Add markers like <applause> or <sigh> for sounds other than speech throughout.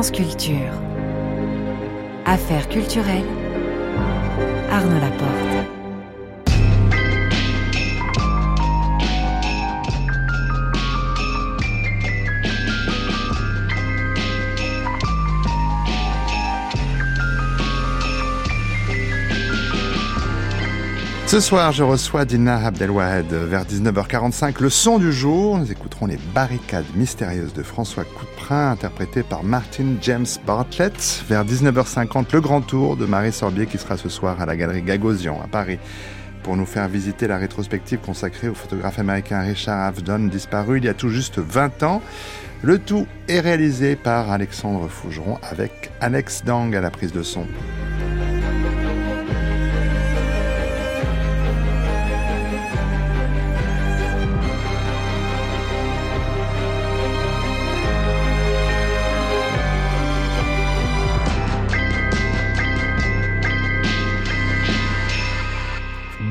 France. Affaires culturelles. Arnaud Laporte. Ce soir, je reçois Dina Abdelwahed vers 19h45. Le son du jour, nous écouterons les barricades mystérieuses de François Interprété par Martin James Bartlett. Vers 19h50, le grand tour de Marie Sorbier qui sera ce soir à la galerie Gagosian à Paris pour nous faire visiter la rétrospective consacrée au photographe américain Richard Avedon, disparu il y a tout juste 20 ans. Le tout est réalisé par Alexandre Fougeron avec Alex Dang à la prise de son.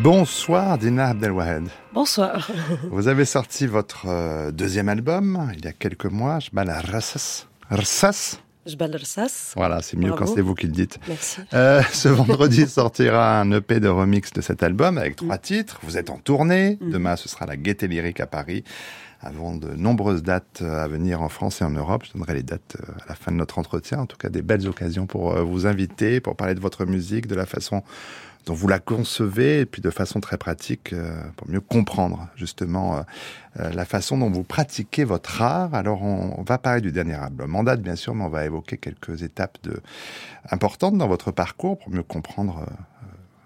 Bonsoir Dina Abdelwahed. Bonsoir. <laughs> Vous avez sorti votre euh, deuxième album il y a quelques mois, Je bats Rassas? Rassas Je bats Rassas. Voilà, c'est mieux quand c'est vous qui le dites. Merci. Euh, <laughs> ce vendredi <laughs> sortira un EP de remix de cet album avec trois mm. titres. Vous êtes en tournée. Mm. Demain, ce sera la Gaieté Lyrique à Paris avant de nombreuses dates euh, à venir en France et en Europe. Je donnerai les dates à la fin de notre entretien. En tout cas, des belles occasions pour vous inviter, pour parler de votre musique, de la façon dont vous la concevez, et puis de façon très pratique, euh, pour mieux comprendre justement euh, euh, la façon dont vous pratiquez votre art. Alors on, va parler du dernier album date, bien sûr, mais on va évoquer quelques étapes importantes dans votre parcours pour mieux comprendre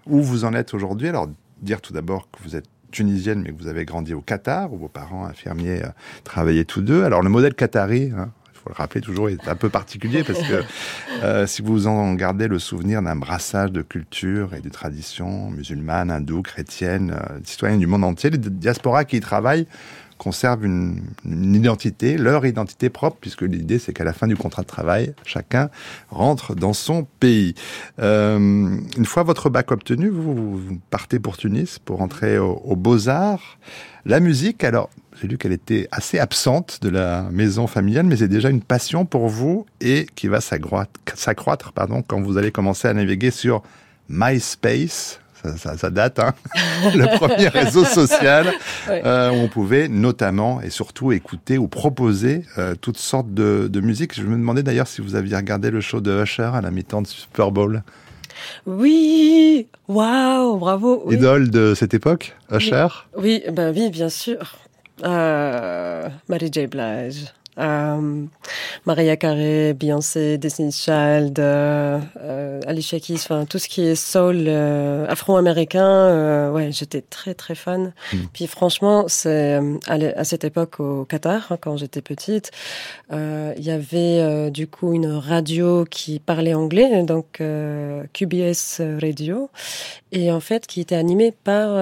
où vous en êtes aujourd'hui. Alors dire tout d'abord que vous êtes tunisienne, mais que vous avez grandi au Qatar, où vos parents infirmiers travaillaient tous deux. Alors le modèle qatari, hein, faut le rappeler toujours, est un peu particulier parce que <laughs> euh, si vous en gardez le souvenir d'un brassage de cultures et de traditions musulmanes, hindoues, chrétiennes, euh, citoyens du monde entier, les diasporas qui y travaillent conservent une, identité, leur identité propre, puisque l'idée c'est qu'à la fin du contrat de travail, chacun rentre dans son pays. Euh, une fois votre bac obtenu, vous, partez pour Tunis pour entrer aux Beaux-Arts. La musique, alors j'ai lu qu'elle était assez absente de la maison familiale, mais c'est déjà une passion pour vous et qui va s'accroître pardon, quand vous allez commencer à naviguer sur MySpace. Ça, date, hein <laughs> le premier réseau social euh, où on pouvait notamment et surtout écouter ou proposer euh, toutes sortes de, de musique. Je me demandais d'ailleurs si vous aviez regardé le show de Usher à la mi-temps de Super Bowl. Oui, waouh, bravo. Idole de cette époque, Usher? Oui, ben oui, bien sûr. Euh, Marie J. Blige. Euh, Maria Carey, Beyoncé, Destiny Child, euh, Alicia Keys, enfin tout ce qui est soul euh, afro-américain, euh, ouais, j'étais très très fan. Mm. Puis franchement, c'est à, cette époque au Qatar, hein, quand j'étais petite, il y avait du coup une radio qui parlait anglais, donc QBS Radio, et en fait qui était animée par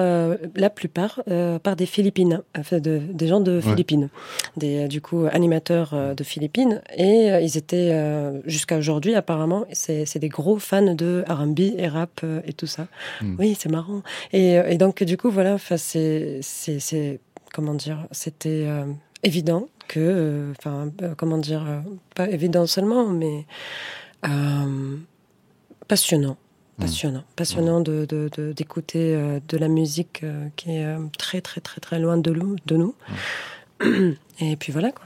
la plupart par des Philippines, enfin de, des gens de Philippines, des du coup animateurs euh, de Philippines et euh, ils étaient euh, jusqu'à aujourd'hui apparemment c'est des gros fans de R&B et rap et tout ça. Hmm. Oui, c'est marrant. Et, donc du coup voilà, enfin c'est c'est comment dire, c'était évident que enfin comment dire pas évident seulement mais passionnant hmm. passionnant, passionnant de d'écouter de, de, la musique qui est très très très très loin de nous, de nous. Hmm. Et puis voilà quoi.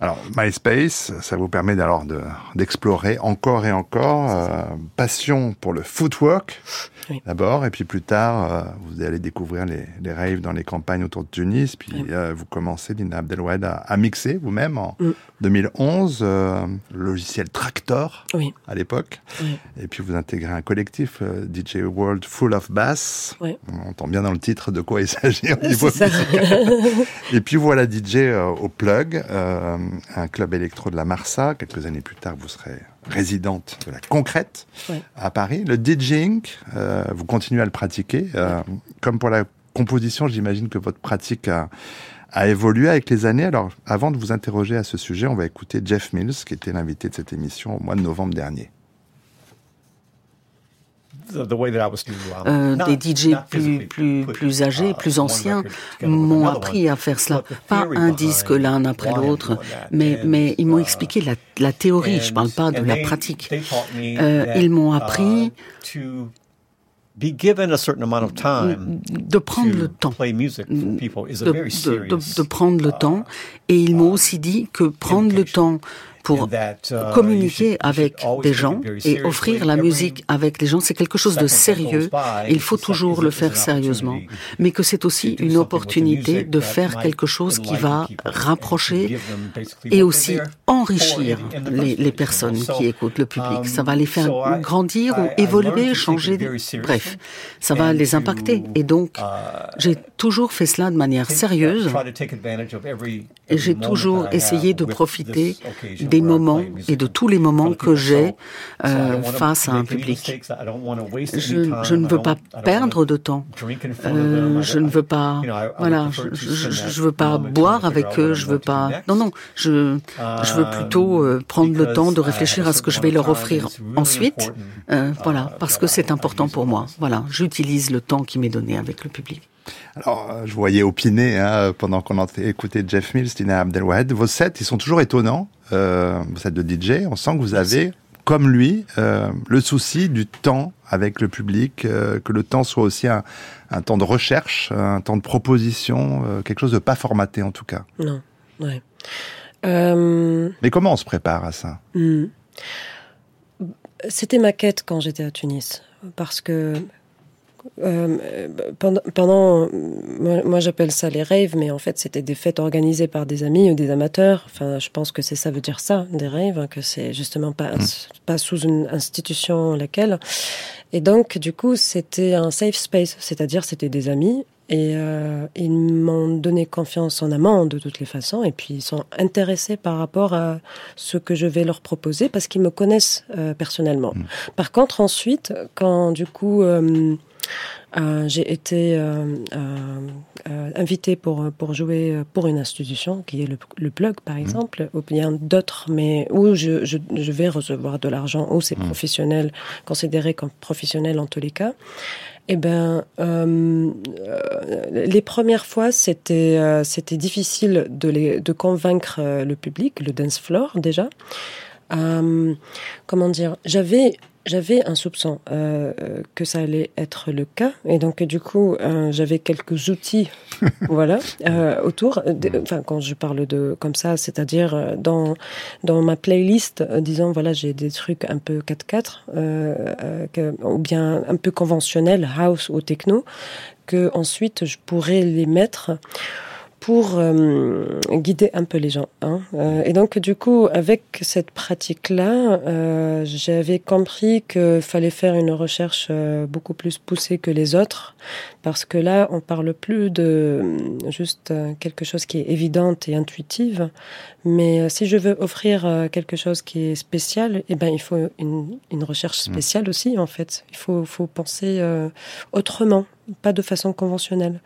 Alors, MySpace, ça vous permet alors d'explorer encore et encore. Euh, passion pour le footwork, d'abord, et puis plus tard, euh, vous allez découvrir les, les, raves dans les campagnes autour de Tunis, puis euh, vous commencez, Dina Abdelwed, à, à mixer vous-même en 2011, mm. logiciel Tractor à l'époque, et puis vous intégrez un collectif DJ World Full of Bass. On entend bien dans le titre de quoi il s'agit au niveau musical. <laughs> et puis voilà DJ au plug un club électro de la Marsa. Quelques années plus tard, vous serez résidente de la Concrète à Paris. Le DJing, euh, vous continuez à le pratiquer. Euh, comme pour la composition, j'imagine que votre pratique a, évolué avec les années. Alors, avant de vous interroger à ce sujet, on va écouter Jeff Mills, qui était l'invité de cette émission au mois de novembre dernier. Euh, des DJ plus, plus, plus âgés, plus anciens m'ont appris à faire cela. Pas un disque l'un après l'autre, mais, mais ils m'ont expliqué la, la théorie, je ne parle pas de la pratique. Euh, ils m'ont appris de prendre le temps, de, prendre le temps, et ils m'ont aussi dit que prendre le temps pour uh, communiquer avec des gens et offrir la musique avec des gens, c'est quelque chose de sérieux. Il faut toujours le faire sérieusement, mais que c'est aussi une opportunité de faire quelque chose qui va rapprocher et aussi enrichir les, les personnes qui écoutent le public. Ça va les faire grandir ou évoluer, changer. Bref, ça va les impacter. Et donc, uh, j'ai toujours fait cela de manière sérieuse et j'ai toujours essayé de profiter des moments et de tous les moments que j'ai euh, face à un public. Je, ne veux pas perdre de temps. Euh, je ne veux pas, voilà, je, je, veux pas boire avec eux. Je veux pas. Non, non. Je, veux plutôt euh, prendre le temps de réfléchir à ce que je vais leur offrir ensuite. voilà, parce que c'est important pour moi. Voilà, j'utilise le temps qui m'est donné avec le public. Alors, je voyais opiner hein, pendant qu'on écoutait Jeff Mills, Tina Abdelwahed. Vos sets, ils sont toujours étonnants. Euh, vos sets de DJ, on sent que vous avez, comme lui, euh, le souci du temps avec le public, euh, que le temps soit aussi un, temps de recherche, un temps de proposition, euh, quelque chose de pas formaté en tout cas. Non, ouais. Mais comment on se prépare à ça? hmm. C'était ma quête quand j'étais à Tunis, parce que euh, pendant, pendant, moi, j'appelle ça les raves, mais en fait c'était des fêtes organisées par des amis ou des amateurs. Enfin, je pense que c'est ça veut dire ça, des raves, hein, que c'est justement pas mm. pas sous une institution laquelle. Et donc du coup c'était un safe space, c'est-à-dire c'était des amis et euh, ils m'ont donné confiance en amont de toutes les façons et puis ils sont intéressés par rapport à ce que je vais leur proposer parce qu'ils me connaissent euh, personnellement. Mm. Par contre ensuite quand du coup euh, euh, j'ai été euh, euh, invitée pour, pour jouer pour une institution qui est le, le plug par mmh. exemple, ou bien d'autres, mais où je, je, je, vais recevoir de l'argent, où c'est mmh. professionnel, considéré comme professionnel en tous les cas. Eh ben, euh, les premières fois, c'était c'était difficile de, les, de convaincre le public, le dance floor déjà. comment dire? J'avais j'avais un soupçon euh, que ça allait être le cas, et donc du coup, euh, j'avais quelques outils, <laughs> voilà, euh, autour. enfin, quand je parle de comme ça, c'est-à-dire dans dans ma playlist, disons voilà, j'ai des trucs un peu 4-4, ou bien un peu conventionnels, house ou techno, que ensuite je pourrais les mettre pour euh, guider un peu les gens. Hein. Euh, et donc, du coup, avec cette pratique-là, euh, j'avais compris qu'il fallait faire une recherche beaucoup plus poussée que les autres, parce que là, on parle plus de juste quelque chose qui est évidente et intuitive, mais si je veux offrir quelque chose qui est spécial, eh ben, il faut une, une recherche mmh. spéciale aussi, en fait. Il faut, faut penser autrement pas de façon conventionnelle.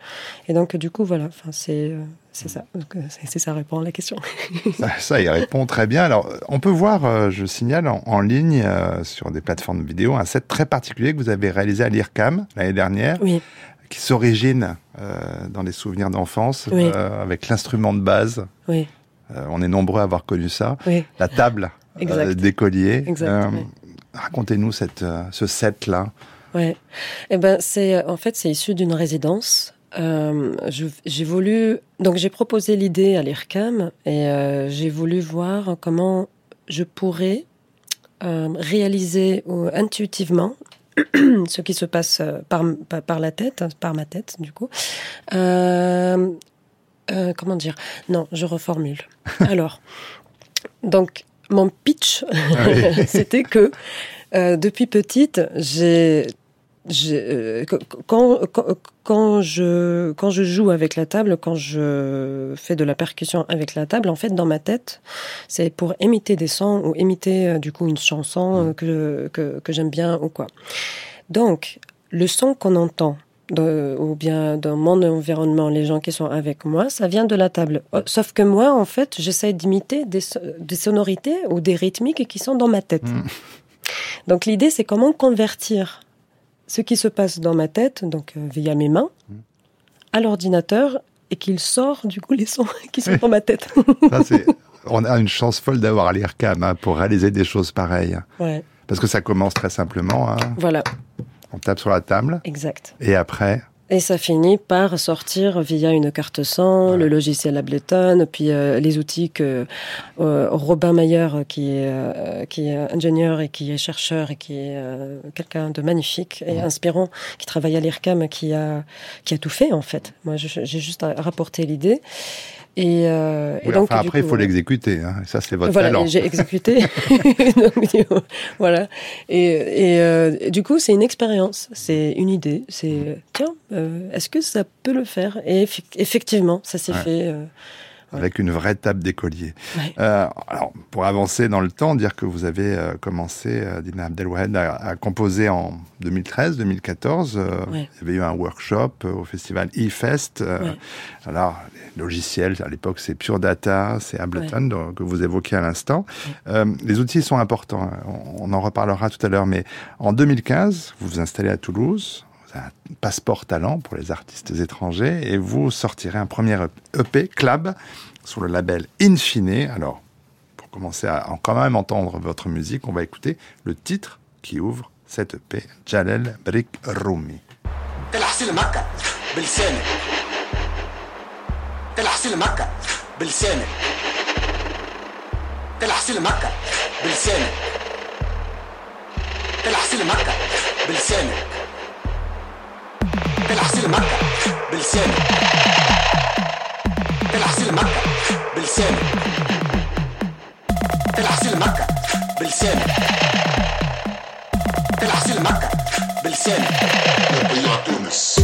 Et donc, du coup, voilà, c'est euh, c'est ça. Euh, c'est ça répond à la question. <laughs> ça, il répond très bien. Alors, on peut voir, euh, je signale, en, ligne, sur des plateformes vidéo, un set très particulier que vous avez réalisé à l'IRCAM l'année dernière. Oui. Qui s'origine dans les souvenirs d'enfance, avec l'instrument de base. Oui. on est nombreux à avoir connu ça. Oui. La table <laughs> d'écolier. Racontez-nous ce set-là. Ouais. Eh ben, c'est en fait c'est issu d'une résidence. Euh, j'ai voulu donc j'ai proposé l'idée à l'IRCAM et euh, j'ai voulu voir comment je pourrais euh, réaliser intuitivement <clears throat> ce qui se passe par, par la tête, par ma tête du coup. Euh, comment dire? Non, je reformule. <laughs> Alors, donc mon pitch, ah <laughs> c'était que depuis petite, j'ai euh, quand, quand, je, quand je joue avec la table, quand je fais de la percussion avec la table, en fait, dans ma tête, c'est pour imiter des sons ou imiter euh, du coup une chanson euh, que, que, que j'aime bien ou quoi. Donc, le son qu'on entend, ou bien dans mon environnement, les gens qui sont avec moi, ça vient de la table. Sauf que moi, en fait, j'essaie d'imiter des, des, sonorités ou des rythmiques qui sont dans ma tête. Mm. Donc l'idée, c'est comment convertir ce qui se passe dans ma tête, donc via mes mains, mm. à l'ordinateur et qu'il sort du coup les sons <laughs> qui sont dans ma tête. <laughs> on a une chance folle d'avoir l'IRCAM hein, pour réaliser des choses pareilles. Parce que ça commence très simplement. Hein. Voilà. On tape sur la table. Exact. Et après et ça finit par sortir via une carte son, le logiciel Ableton, puis euh, les outils que euh, Robin Mayer, qui est, euh, qui est ingénieur et qui est chercheur et qui est quelqu'un de magnifique et inspirant, qui travaille à l'IRCAM, qui a, qui a tout fait en fait. Moi, j'ai juste rapporté l'idée. Et, euh, donc, après, il faut l'exécuter. Hein. Ça, c'est votre voilà, talent. J'ai exécuté. <laughs> voilà. Et, et euh, du coup, c'est une expérience, c'est une idée. C'est tiens, euh, est-ce que ça peut le faire? Et effectivement, ça s'est fait. Euh, avec une vraie table d'écolier. Euh, alors, pour avancer dans le temps, dire que vous avez euh, commencé, euh, Dina Abdelwahed, à, à, composer en 2013-2014. Euh, il y avait eu un workshop au festival e-Fest. Alors, les logiciels, à l'époque, c'est Pure Data, c'est Ableton, que vous évoquez à l'instant. les outils sont importants. Hein. On, on en reparlera tout à l'heure, mais en 2015, vous vous installez à Toulouse un passeport talent pour les artistes étrangers et vous sortirez un premier EP, Club, sur le label Infine. Alors, pour commencer à quand même entendre votre musique, on va écouter le titre qui ouvre cette EP, Jalel Brik Rumi. تلعسل مكة بلسانك تلعسل مكة بلسانك تلعسل مكة بلسانك تلعسل مكة بلسانك يا تونس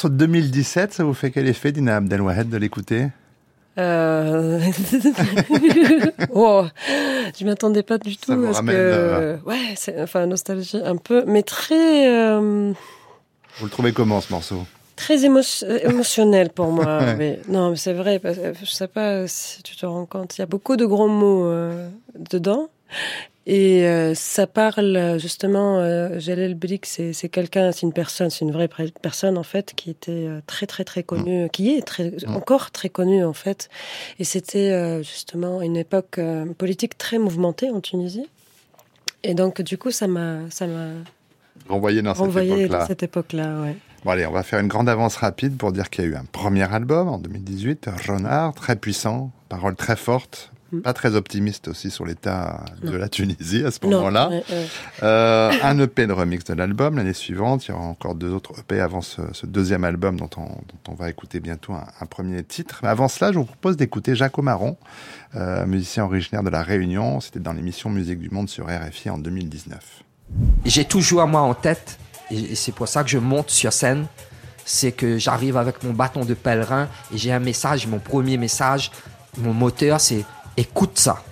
Morceau de 2017, ça vous fait quel effet, Dina Abdelwahed, de l'écouter? Euh... <laughs> <laughs> oh, je m'attendais pas du tout parce que euh, ouais, c'est enfin nostalgie un peu, mais très. Euh... Vous le trouvez comment ce morceau? Très émotionnel pour moi. <laughs> mais, non, mais c'est vrai. Parce que, je sais pas si tu te rends compte, il y a beaucoup de gros mots euh, dedans. Et euh, ça parle justement, euh, Jalel c'est quelqu'un, c'est une personne, c'est une vraie personne en fait, qui était euh, très très très connue, mm. qui est très, mm. encore très connue en fait. Et c'était euh, justement une époque politique très mouvementée en Tunisie. Et donc du coup, ça m'a, ça m'a renvoyé dans cette époque-là. ouais. Bon allez, on va faire une grande avance rapide pour dire qu'il y a eu un premier album en 2018, Renard, très puissant, paroles très fortes. Pas très optimiste aussi sur l'état de la Tunisie à ce moment-là. Euh, un EP de remix de l'album. L'année suivante, il y aura encore deux autres EP avant ce, deuxième album dont on, dont on, va écouter bientôt un, premier titre. Mais avant cela, je vous propose d'écouter Jaco Marron, euh, musicien originaire de La Réunion. C'était dans l'émission Musique du Monde sur RFI en 2019. J'ai toujours moi en tête, et c'est pour ça que je monte sur scène, c'est que j'arrive avec mon bâton de pèlerin et j'ai un message, mon premier message, mon moteur, c'est écoute ça.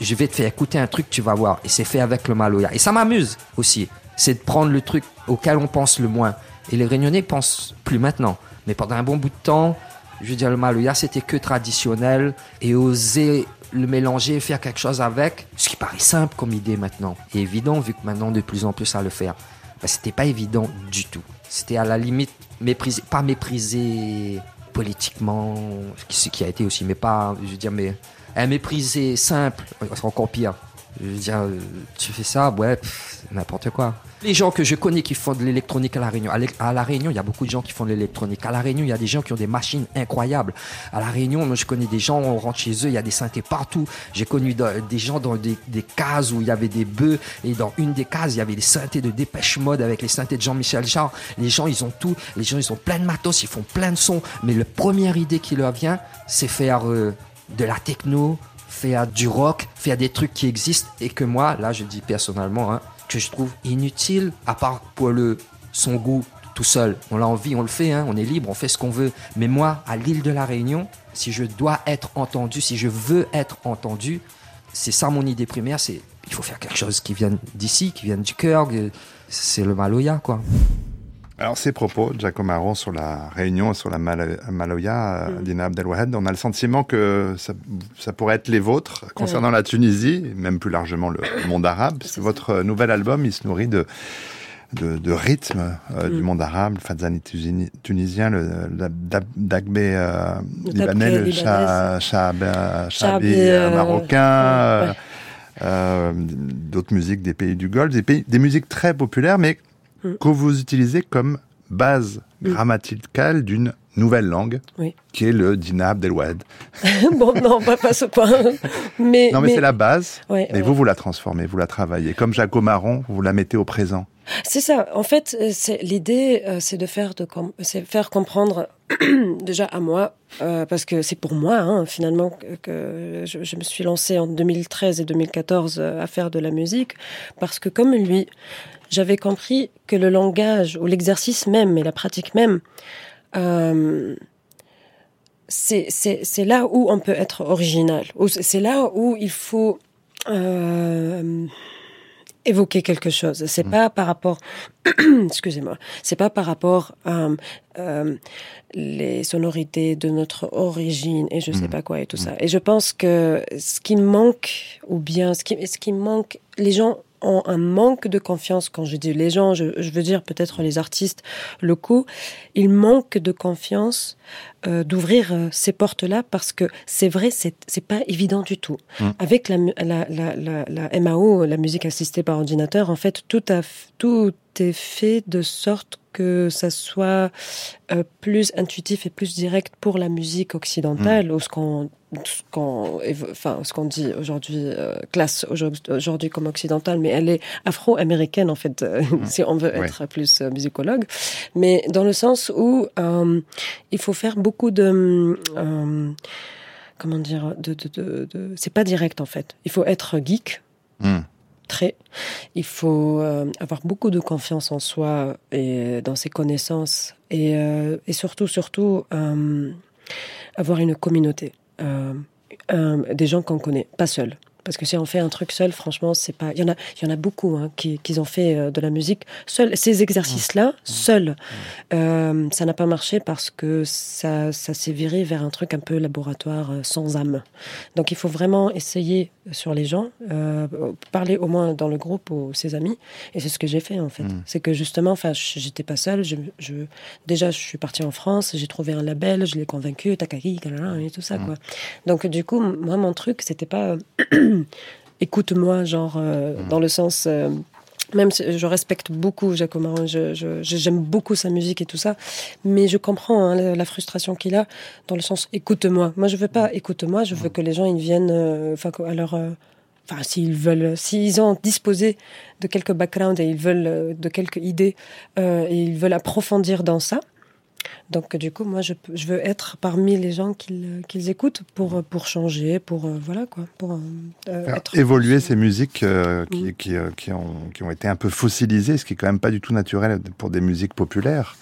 Je vais te faire écouter un truc, tu vas voir. Et c'est fait avec le Maloya. Et ça m'amuse aussi. C'est de prendre le truc auquel on pense le moins. Et les Réunionnais pensent plus maintenant. Mais pendant un bon bout de temps, je veux dire, le Maloya, c'était que traditionnel. Et oser le mélanger, faire quelque chose avec, ce qui paraît simple comme idée maintenant. Et évident, vu que maintenant, de plus en plus, ça le faire. Ben, c'était pas évident du tout. C'était à la limite méprisé, pas méprisé politiquement, ce qui a été aussi, mais pas, je veux dire, mais un méprisé simple, c'est encore pire. Je veux dire, tu fais ça, ouais, n'importe quoi. Les gens que je connais qui font de l'électronique à La Réunion, à La Réunion, il y a beaucoup de gens qui font de l'électronique. À La Réunion, il y a des gens qui ont des machines incroyables. À La Réunion, moi, je connais des gens, on rentre chez eux, il y a des synthés partout. J'ai connu des gens dans des, cases où il y avait des bœufs, et dans une des cases, il y avait des synthés de Dépêche Mode avec les synthés de Jean-Michel Jarre. Les gens, ils ont tout. Les gens, ils ont plein de matos, ils font plein de sons. Mais la première idée qui leur vient, c'est faire euh, de la techno, faire du rock, faire des trucs qui existent et que moi, là, je dis personnellement, hein, que je trouve inutile, à part pour le son goût tout seul. On l'a envie, on le fait, hein, on est libre, on fait ce qu'on veut. Mais moi, à l'île de la Réunion, si je dois être entendu, si je veux être entendu, c'est ça mon idée primaire, c'est il faut faire quelque chose qui vienne d'ici, qui vienne du cœur, c'est le Maloya, quoi. Alors ces propos Marron sur la Réunion et sur la Maloya, euh, mm. Dina Abdelwahed, on a le sentiment que ça, pourrait être les vôtres concernant la Tunisie, même plus largement le monde arabe, parce que votre nouvel album, il se nourrit de de, de rythme euh, du mm. monde arabe, le fadzani tunisien, le dagbé euh, libanais, le chabi marocain, d'autres musiques des pays du Golfe, des, pays, des musiques très populaires, mais Mm. que vous utilisez comme base mm. grammaticale d'une nouvelle langue, qui est le dinab Abdelwad. <laughs> bon, non, pas, pas ce point. Mais, non, mais, c'est la base. et vous, vous la transformez, vous la travaillez. Comme Jaco Marron, vous la mettez au présent. C'est ça. En fait, c'est l'idée, euh, c'est de faire de faire comprendre <clears throat> déjà à moi, euh, parce que c'est pour moi hein, finalement que, je, je, me suis lancée en 2013 et 2014 euh, à faire de la musique, parce que comme lui, j'avais compris que le langage ou l'exercice même et la pratique même, euh, c'est là où on peut être original. C'est là où il faut euh, évoquer quelque chose. C'est mm. pas par rapport, <clears throat> excusez-moi, c'est pas par rapport à euh, les sonorités de notre origine et je sais mm. pas quoi et tout ça. Mm. Et je pense que ce qui manque, ou bien ce qui, ce qui manque, les gens ont un manque de confiance. Quand je dis les gens, je, veux dire peut-être les artistes locaux, ils manquent de confiance euh, d'ouvrir euh, ces portes-là parce que c'est vrai, c'est c'est pas évident du tout. Mmh. Avec la, la, la, la, MAO, la musique assistée par ordinateur, en fait, tout a tout est fait de sorte que ça soit euh, plus intuitif et plus direct pour la musique occidentale, mmh. ou ce qu'on ce qu'on enfin ce qu'on dit aujourd'hui euh, classe aujourd'hui comme occidentale mais elle est afro-américaine en fait euh, mmh. <laughs> si on veut être plus musicologue mais dans le sens où il faut faire beaucoup de comment dire de, de, de, c'est pas direct en fait il faut être geek mmh. très. Il faut avoir beaucoup de confiance en soi et dans ses connaissances et, et surtout, surtout, avoir une communauté. des gens qu'on connaît, pas seul. Parce que si on fait un truc seul, franchement, c'est pas. Il y en a, il y en a beaucoup hein, qui, qui, ont fait euh, de la musique seul. Ces exercices-là, mmh. seuls, euh, ça n'a pas marché parce que ça, ça s'est viré vers un truc un peu laboratoire euh, sans âme. Donc, il faut vraiment essayer sur les gens, euh, parler au moins dans le groupe aux ses amis. Et c'est ce que j'ai fait en fait. Mmh. C'est que justement, enfin, j'étais pas seule. Je, je, déjà, je suis partie en France. J'ai trouvé un label. Je l'ai convaincu. Takaki, et tout ça mmh. quoi. Donc, du coup, moi, mon truc, c'était pas <clears throat> <clears throat> écoute-moi, genre, euh, mm. dans le sens. Euh, même si je respecte beaucoup Jacob Marron, j'aime je, beaucoup sa musique et tout ça, mais je comprends hein, la, frustration qu'il a dans le sens écoute-moi. Moi, je veux pas écoute-moi, je veux mm. que les gens ils viennent, euh, enfin, alors, enfin, s'ils veulent, s'ils ont disposé de quelques backgrounds et ils veulent de quelques idées et ils veulent approfondir dans ça, donc du coup, moi, je, je veux être parmi les gens qu'ils écoutent pour, pour changer, pour euh, voilà quoi, pour euh, évoluer ces musiques euh, qui, mm. qui, qui, ont, qui ont été un peu fossilisées, ce qui est quand même pas du tout naturel pour des musiques populaires.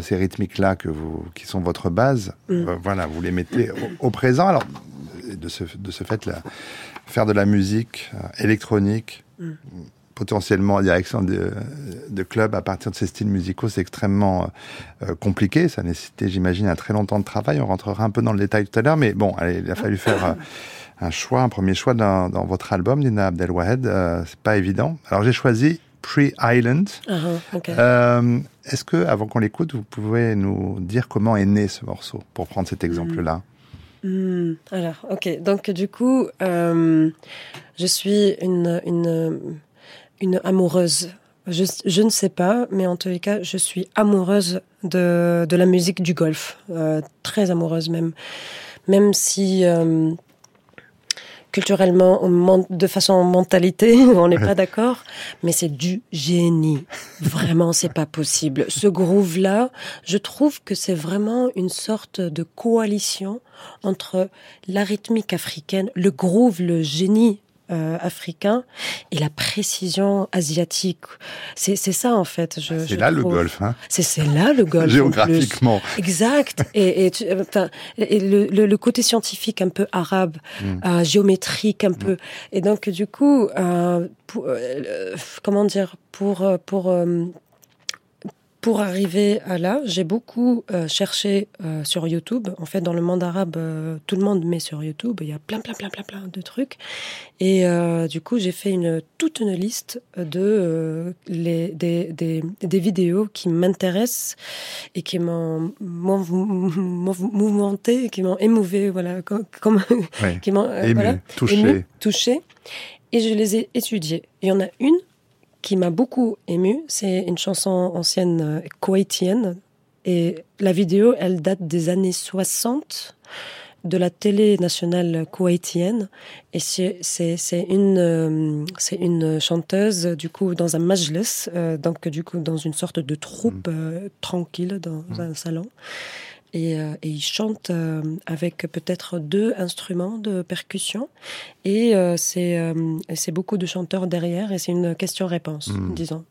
ces rythmiques-là que vous, qui sont votre base, mm. voilà, vous les mettez au, présent. Alors, de ce, de ce fait, là, faire de la musique électronique, mm potentiellement en direction de, de clubs à partir de ces styles musicaux, c'est extrêmement euh, compliqué. Ça nécessitait, j'imagine, un très longtemps de travail. On rentrera un peu dans le détail tout à l'heure, mais bon, allez, il a fallu faire euh, un choix, un premier choix dans, dans votre album, Dina Abdelwahed. Euh, c'est pas évident. Alors j'ai choisi Pre-Island. Uh-huh, euh, Est-ce que, avant qu'on l'écoute, vous pouvez nous dire comment est né ce morceau, pour prendre cet exemple-là? Hmm. Hmm. Alors, ok. Donc, du coup, je suis une, une une amoureuse. Je, je, ne sais pas, mais en tous les cas, je suis amoureuse de, de la musique du golf, euh, très amoureuse même. Même si euh, culturellement, de façon mentalité, <laughs> on n'est pas <laughs> d'accord, mais c'est du génie. Vraiment, c'est pas possible. Ce groove-là, je trouve que c'est vraiment une sorte de coalition entre la rythmique africaine, le groove, le génie euh, africain et la précision asiatique. C'est ça en fait. C'est là le golf. Hein c'est là le golf. Géographiquement. Exact. <laughs> Et, et, enfin, et le, le, côté scientifique un peu arabe, mm. euh, géométrique un mm. peu. Et donc du coup, euh, pour, euh, comment dire, pour pour pour arriver à là, j'ai beaucoup euh, cherché euh, sur YouTube. En fait, dans le monde arabe, euh, tout le monde met sur YouTube. Il y a plein, plein, plein, plein, plein de trucs. Et du coup, j'ai fait une toute une liste de les, des, des, des, vidéos qui m'intéressent et qui m'ont mouvementé, qui m'ont émouvé, voilà, comme, qui m'ont voilà, touché. touché. Et je les ai étudiées. Il y en a une qui m'a beaucoup ému. C'est une chanson ancienne euh, koweïtienne. Et la vidéo, elle date des années 60 de la télé nationale koweïtienne. Et c'est une, euh, c'est une chanteuse, du coup, dans un majlis, euh, donc, du coup, dans une sorte de troupe mm. tranquille dans mm. un salon. Et, euh, et, il chante euh, avec peut-être deux instruments de percussion. Et euh, c'est beaucoup de chanteurs derrière et c'est une question-réponse, hmm. disons.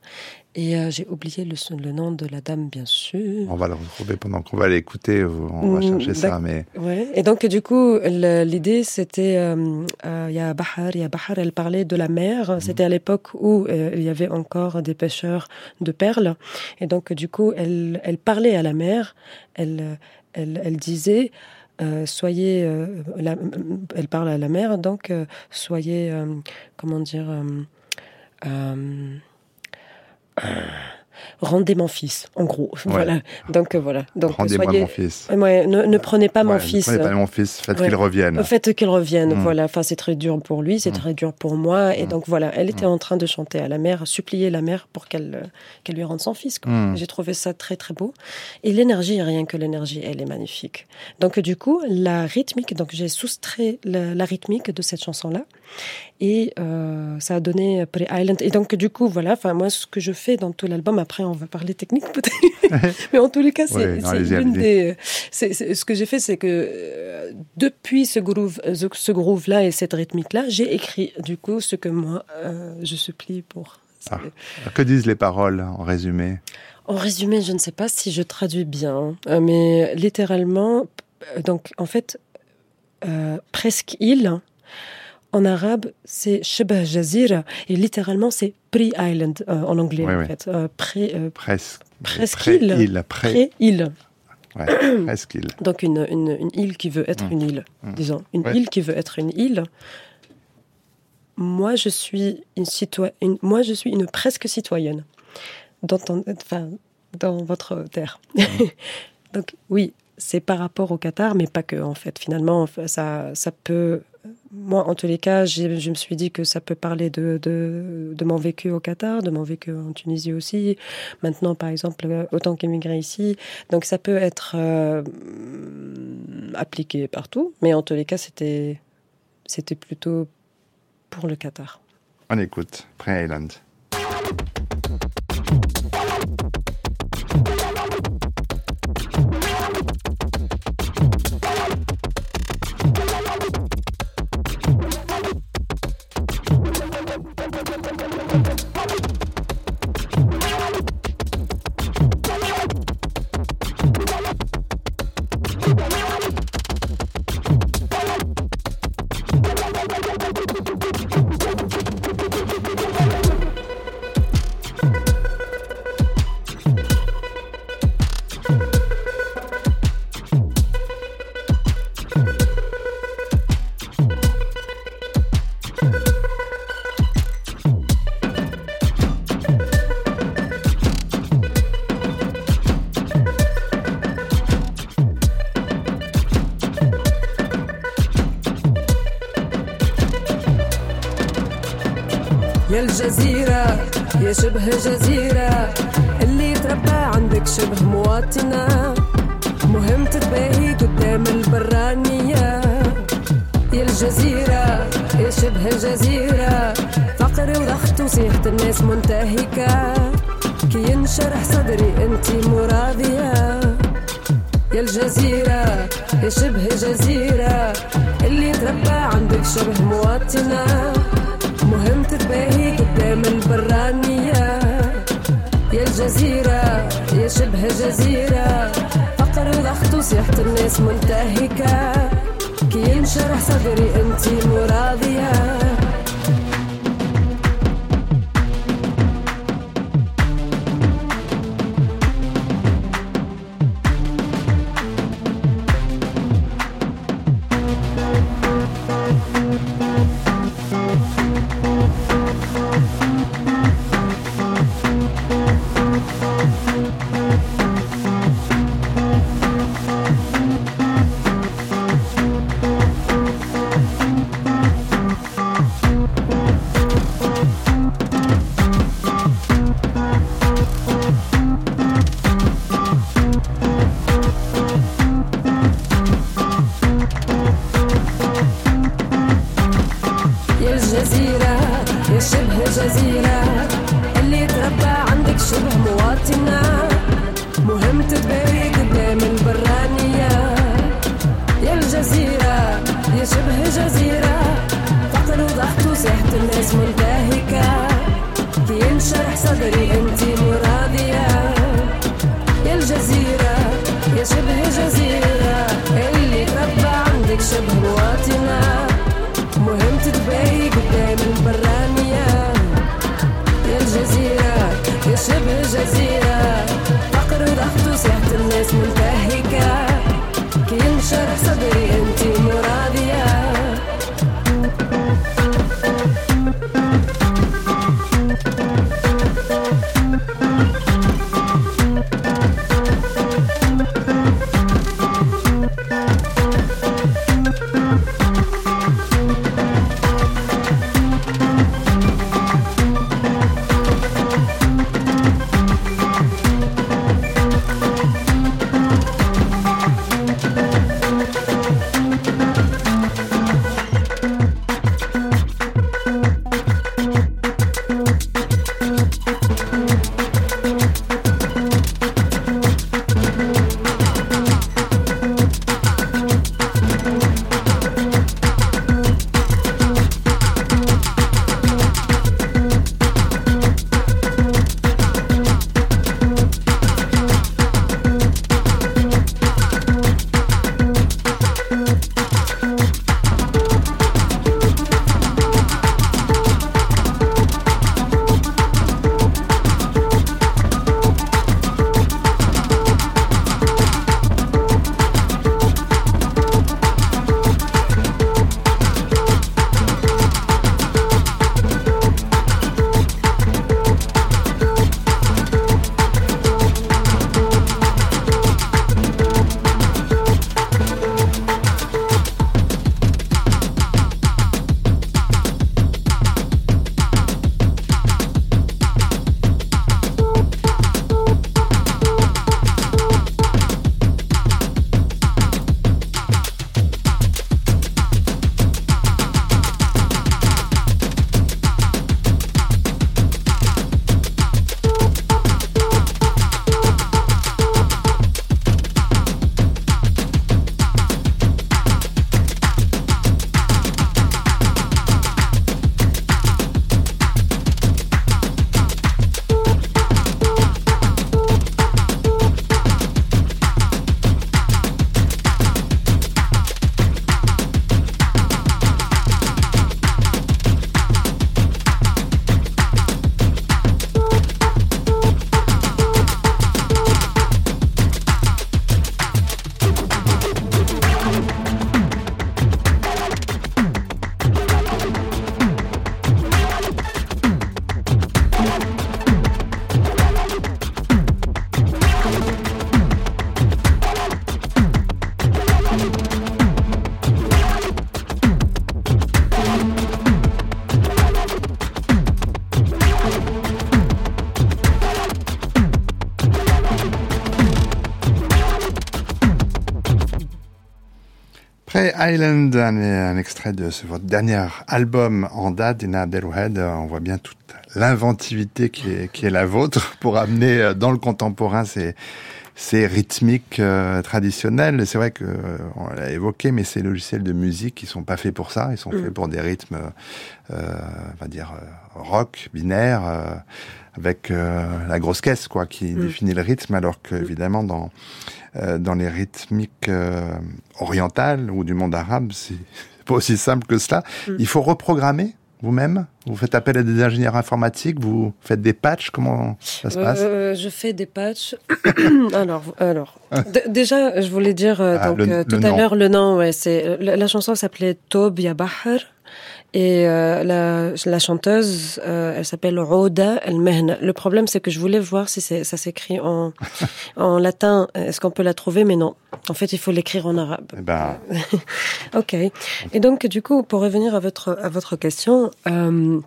Et j'ai oublié le, le, nom de la dame, bien sûr. On va le retrouver pendant qu'on va l'écouter. On va hmm, chercher ça, mais. Ouais. Et donc, du coup, l'idée, c'était, il y a Bahar, il y a Bahar, elle parlait de la mer. Hmm. C'était à l'époque où il y avait encore des pêcheurs de perles. Et donc, du coup, elle, elle parlait à la mer. Elle, elle, disait euh, soyez, euh, elle parle à la mère, donc euh, soyez, comment dire, Uh. <sighs> <sighs> rendez mon fils, en gros. Voilà. Donc voilà. Donc Rendez-moi mon fils. ne, prenez pas mon fils. Ne prenez pas mon fils. Faites qu'il revienne. Faites qu'il revienne. Mm. Voilà. Enfin, c'est très dur pour lui, c'est mm. très dur pour moi. Et mm. donc voilà, elle était en train de chanter à la mère, supplier la mère pour qu'elle qu'elle lui rende son fils. J'ai trouvé ça très très beau. Et l'énergie, rien que l'énergie, elle est magnifique. Donc du coup, la rythmique. Donc j'ai soustrait la, rythmique de cette chanson là, et euh, ça a donné Pre Island. Et donc du coup, voilà. Enfin moi, ce que je fais dans tout l'album après, on va parler technique peut-être. <laughs> Mais en tous les cas, c'est l'une des. ce que j'ai fait, c'est que euh, depuis ce groove, ce groove-là et cette rythmique-là, j'ai écrit du coup ce que moi je supplie pour. Ah. Que disent les paroles en résumé? En résumé, je ne sais pas si je traduis bien, mais littéralement, donc en fait, presque île en arabe, c'est Shebah Jazira et littéralement c'est Pre-Island euh, en anglais en fait. Euh, euh, presque. Presque île. Pré-île. <clears throat> presque île. Donc une, une, île qui veut être mm. une île, mm. disons. Une île qui veut être une île. Moi, je suis une, moi, je suis une presque citoyenne dans, enfin, dans votre terre. Mm. <laughs> Donc oui, c'est par rapport au Qatar, mais pas que en fait. Finalement, ça, ça peut moi, en tous les cas, je me suis dit que ça peut parler de, de, mon vécu au Qatar, de mon vécu en Tunisie aussi. Maintenant, par exemple, autant qu'émigré ici. Donc, ça peut être euh, appliqué partout. Mais en tous les cas, c'était, plutôt pour le Qatar. On écoute, Pré-Island. الجزيرة يا شبه جزيرة. اللي تربى عندك شبه مواطنة. مهم تتباهي قدام البرانية. يا الجزيرة يا شبه جزيرة فقر وضغط وصيحة الناس منتهكة. كي ينشرح صدري انتي مراضية. يا الجزيرة يا شبه جزيرة اللي تربى عندك شبه مواطنة. يا الجزيرة يا شبه جزيرة فقر وضغط وصيحة الناس منتهكة. كي ينشرح صدري أنتي مراضية. Island, un, extrait de votre dernier album en date, Dina Abdelwahid, on voit bien toute l'inventivité qui est, qui est la vôtre pour amener euh, dans le contemporain ces, ces rythmiques euh, traditionnelles. C'est vrai que euh, on l'a évoqué, mais ces logiciels de musique, ils sont pas faits pour ça. Ils sont mm. faits pour des rythmes, euh, on va dire rock, binaire, avec la grosse caisse, quoi, qui mm. définit le rythme, alors que évidemment dans dans les rythmiques orientales ou du monde arabe, c'est <laughs> pas aussi simple que cela. Mm. Il faut reprogrammer vous-même Vous faites appel à des ingénieurs informatiques Vous faites des patchs Comment ça se passe? euh, Je fais des patchs. <coughs> alors, alors déjà, je voulais dire euh, ah, donc, euh, tout à l'heure le nom. Ouais, c'est la, chanson s'appelait Tob Bahar. Et la, la, chanteuse, elle s'appelle Rouda El Mehna. Le problème, c'est que je voulais voir si ça s'écrit en, <laughs> en latin. Est-ce qu'on peut la trouver? Mais non. En fait, il faut l'écrire en arabe. Ben... <laughs> ok. Et donc, du coup, pour revenir à votre à votre question, euh,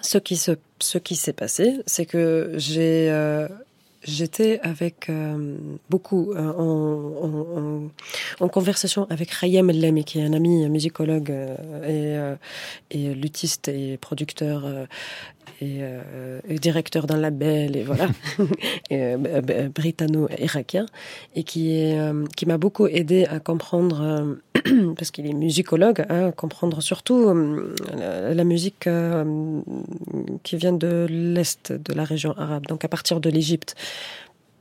ce qui se ce qui s'est passé, c'est que j'ai euh, J'étais avec euh, beaucoup euh, en, en, en, conversation avec Rayem Lemi, qui est un ami musicologue euh, et, et luthiste et producteur et, et, directeur d'un label et voilà, <laughs> britanno-irakien, et qui est qui m'a beaucoup aidé à comprendre <clears throat> parce qu'il est musicologue, à comprendre surtout la, la, musique qui vient de l'est de la région arabe, donc à partir de l'Égypte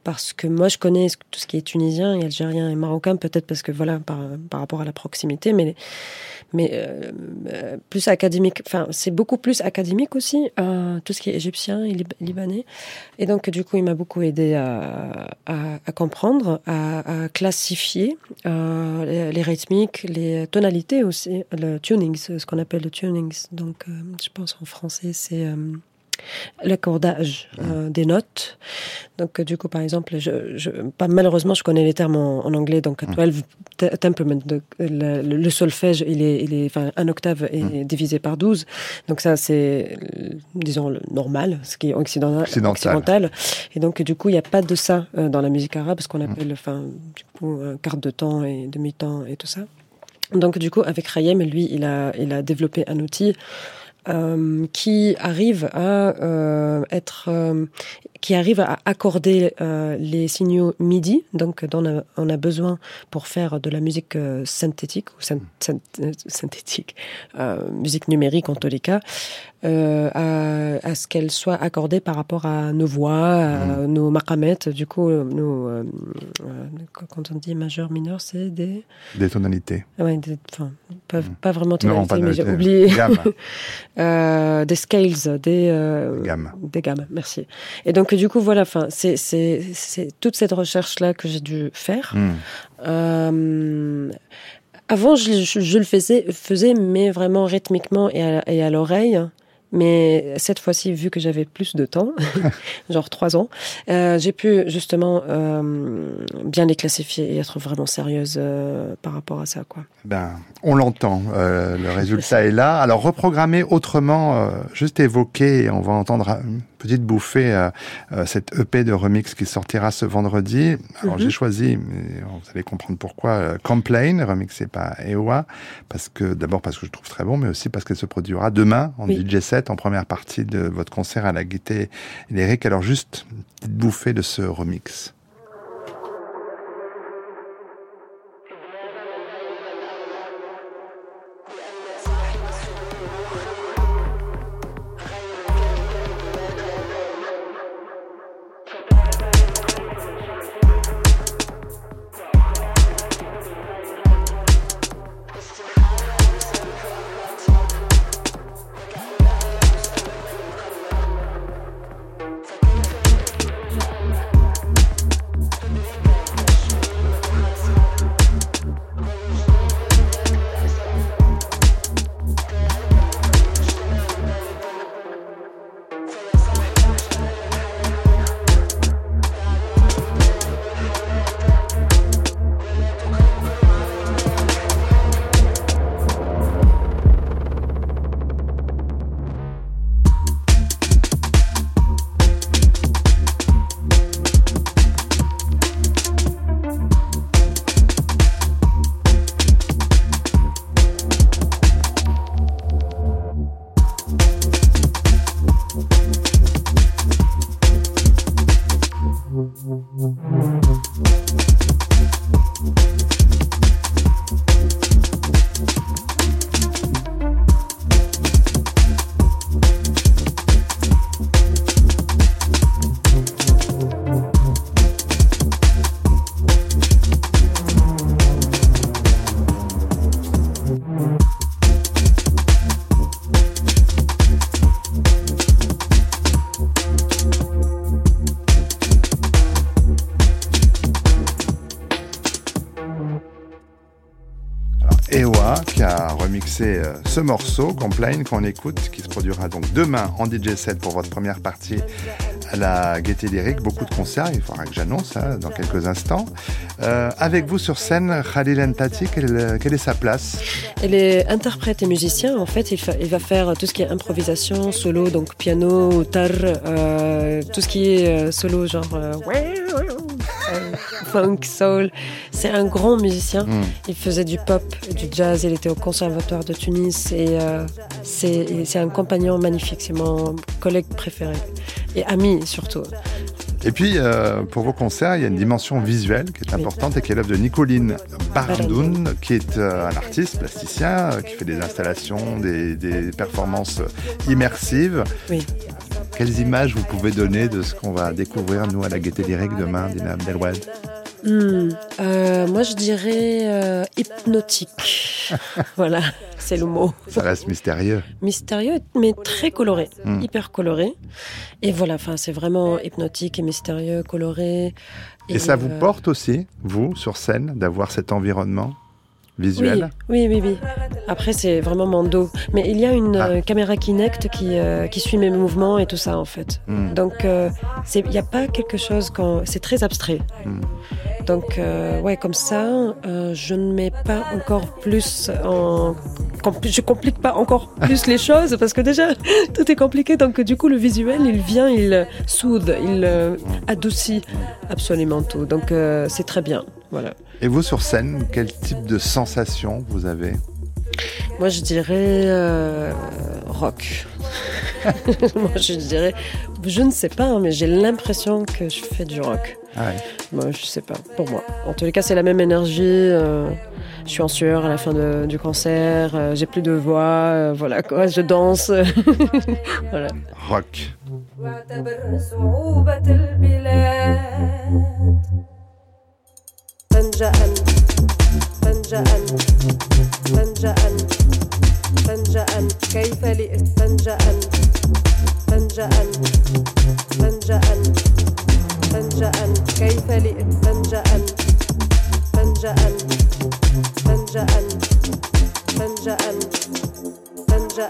parce que moi je connais tout ce qui est tunisien et algérien et marocain peut-être parce que voilà par, par rapport à la proximité mais mais euh, euh, plus académique enfin c'est beaucoup plus académique aussi euh, tout ce qui est égyptien et libanais. Et donc du coup il m'a beaucoup aidé à, à, à comprendre à, à classifier euh, les, les, rythmiques les tonalités aussi le tuning ce qu'on appelle le tunings. Donc euh, je pense en français c'est l'accordage euh, des notes. Donc, du coup, par exemple, je, je, pas, malheureusement, je connais les termes en, en anglais. Donc, 12 temperament, de, le, le, solfège, il est, il est, enfin, un octave est mm. divisé par 12. Donc, ça, c'est, disons, le normal, ce qui est occidental. occidental. Et donc, du coup, il n'y a pas de ça euh, dans la musique arabe, ce qu'on appelle, enfin, du coup, quart de temps et demi-temps et tout ça. Donc, du coup, avec Rayem, lui, il a, il a développé un outil euh, qui arrive à euh, être, euh, qui arrive à accorder euh, les signaux MIDI, donc dont on a, on a, besoin pour faire de la musique euh, synthétique ou synthétique, musique numérique en tous les cas, euh, à, à, ce qu'elle soit accordée par rapport à nos voix, à mmh. nos maqamettes. Du coup, nos, euh, quand on dit majeur, mineur, c'est des... Des tonalités. Ouais, des, enfin, pas, mmh. pas vraiment tonalités, mais j'ai oublié. <laughs> euh, des scales, des... Euh, gammes. Des gammes, merci. Et donc, du coup, voilà, enfin, c'est, c'est, c'est toute cette recherche-là que j'ai dû faire. Mmh. Euh, avant, je, je, je, le faisais, faisais, mais vraiment rythmiquement et à, et à l'oreille. Mais cette fois-ci, vu que j'avais plus de temps, <laughs> genre trois ans, euh, j'ai pu justement euh, bien les classifier et être vraiment sérieuse euh, par rapport à ça. Quoi. Ben, on l'entend, le résultat est là. Alors reprogrammer autrement, juste évoquer, on va entendre une petite bouffée, cette EP de remix qui sortira ce vendredi. Alors j'ai mhm. choisi, vous allez comprendre pourquoi, Complain, remixé par EOA, d'abord parce que je trouve très bon, mais aussi parce qu'elle se produira demain en. DJ7 en première partie de votre concert à la guitare lyrique. Alors juste une petite bouffée de ce remix. Ce morceau, Complain, qu'on écoute, qui se produira donc demain en DJ set pour votre première partie à la Gaieté Lyrique. Beaucoup de concerts, il faudra que j'annonce ça dans quelques instants. Euh, avec vous sur scène, Khalil Entati, quelle, est sa place? Il est interprète et musicien. En fait, il, va faire tout ce qui est improvisation, solo, donc piano, tar, euh, tout ce qui est solo, genre funk, soul. C'est un grand musicien. Hmm. Il faisait du pop, du jazz. Il était au conservatoire de Tunis et euh, c'est un compagnon magnifique. C'est mon collègue préféré et ami surtout. Et puis, euh, pour vos concerts, il y a une dimension visuelle qui est importante et qui est l'œuvre de Nicoline Bardoun, qui est euh, un artiste plasticien, qui fait des installations, des, des performances immersives. Oui. Quelles images vous pouvez donner de ce qu'on va découvrir, nous, à la Gaieté Lyrique demain, Dina Abdelwad hmm, euh, Moi, je dirais euh, hypnotique. <laughs> voilà, c'est le mot. Ça reste mystérieux. Mystérieux, mais très coloré, hmm. hyper coloré. Et voilà, c'est vraiment hypnotique et mystérieux, coloré. Et, ça vous euh, porte aussi, vous, sur scène, d'avoir cet environnement? Visuel oui, oui, oui, Après, c'est vraiment mon dos. Mais il y a une ah. euh, caméra Kinect qui, euh, qui suit mes mouvements et tout ça, en fait. Hmm. Donc, euh, il n'y a pas quelque chose quand. C'est très abstrait. Hmm. Donc, ouais, comme ça, je ne mets pas encore plus en. Je complique pas encore plus <laughs> les choses parce que déjà, <laughs> tout est compliqué. Donc, du coup, le visuel, il vient, il soude, il hmm. adoucit absolument tout. Donc, c'est très bien. Voilà. Et vous, sur scène, quel type de sensation vous avez Moi, je dirais euh, rock. <laughs> Moi, je dirais, je ne sais pas, hein, mais j'ai l'impression que je fais du rock. Ah Moi, je sais pas. Pour moi, en tous les cas, c'est la même énergie. Euh, je suis en sueur à la fin du concert. Euh, j'ai plus de voix. voilà quoi. Je danse. <laughs> voilà. Rock. فانجأ فانجأ فانجأ فانجأ كيف لأستنجأ فانجأ فانجأ فانجأ كيف لأستنجأ فانجأ فانجأ فانجأ فانجأ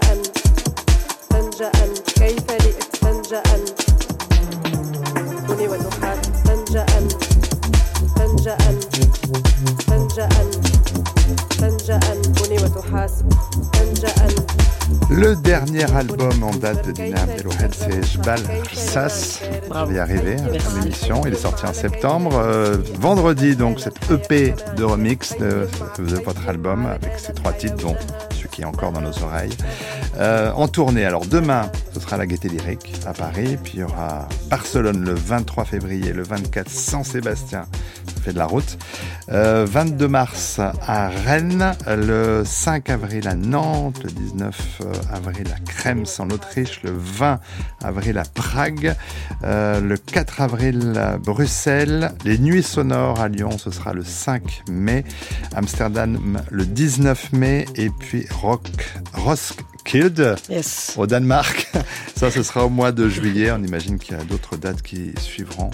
فانجأ كيف لأستنجأ الدخان فانجأ فانجأ Le dernier album en date de Dina Abdelouhed, c'est Jbal Sas. Je vais y arriver à l'émission. Il est sorti en septembre. Euh, vendredi, donc, cette EP de remix de, de, votre album avec ces trois titres, dont qui est encore dans nos oreilles. Euh, en tournée. Alors, demain, ce sera la Gaîté Lyrique à Paris. Puis il y aura Barcelone le 23 février, le 24 Saint-Sébastien fait de la route. 22 euh, mars à Rennes, le 5 avril à Nantes, le 19 euh, avril à Krems en Autriche, le 20 avril à Prague, le 4 avril à Bruxelles, les Nuits sonores à Lyon, ce sera le 5 mai, Amsterdam le 19 mai et puis Rock, Roskilde au Danemark. <laughs> Ça, ce sera au mois de juillet. On imagine qu'il y a d'autres dates qui suivront.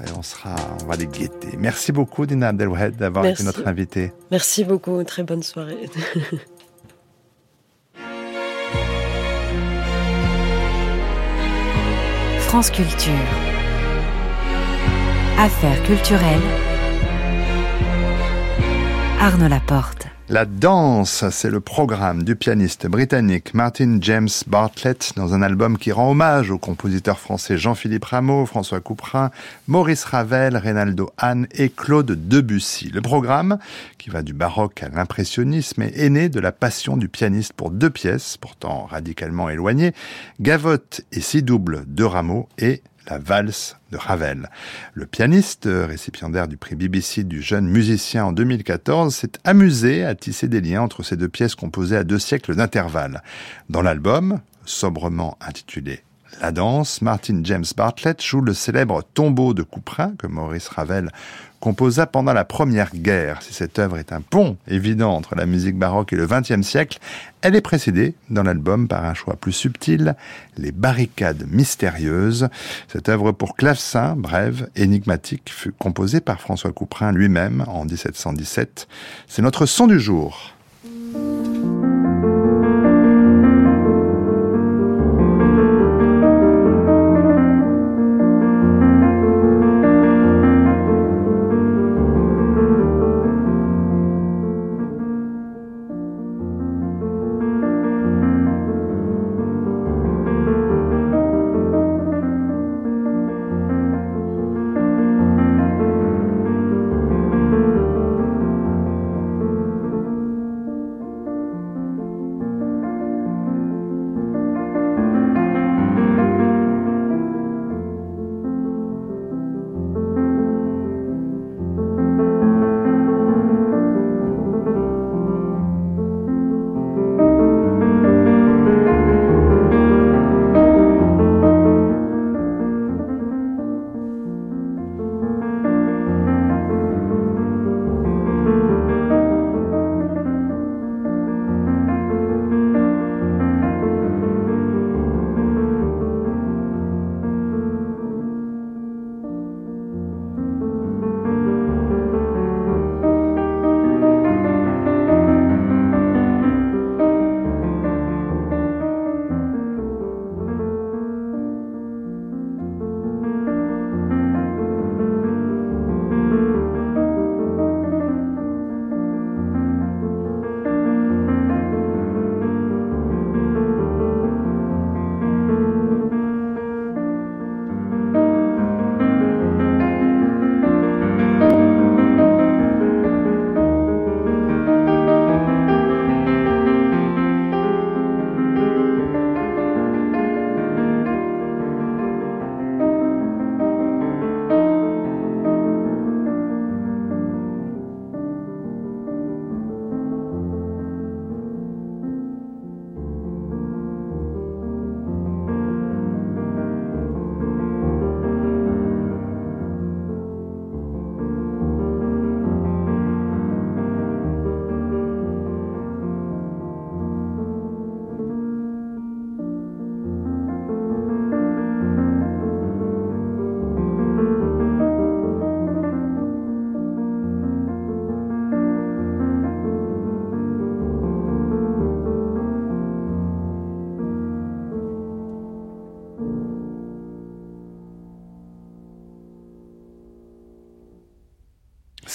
Et on sera, on va les guetter. Merci beaucoup, Dina Abdelwahed, d'avoir été notre invitée. Merci beaucoup. Très bonne soirée. <laughs> France Culture. Affaires culturelles. Arnaud Laporte. La danse, c'est le programme du pianiste britannique Martin James Bartlett dans un album qui rend hommage aux compositeurs français Jean-Philippe Rameau, François Couperin, Maurice Ravel, Reynaldo Hahn et Claude Debussy. Le programme, qui va du baroque à l'impressionnisme, est né de la passion du pianiste pour deux pièces, pourtant radicalement éloignées, Gavotte et six doubles de Rameau et la valse de Ravel. Le pianiste, récipiendaire du prix BBC du jeune musicien en 2014, s'est amusé à tisser des liens entre ces deux pièces composées à deux siècles d'intervalle. Dans l'album, sobrement intitulé la danse, Martin James Bartlett joue le célèbre tombeau de Couperin que Maurice Ravel composa pendant la Première Guerre. Si cette œuvre est un pont évident entre la musique baroque et le XXe siècle, elle est précédée dans l'album par un choix plus subtil, Les Barricades Mystérieuses. Cette œuvre pour clavecin, brève, énigmatique, fut composée par François Couperin lui-même en 1717. C'est notre son du jour.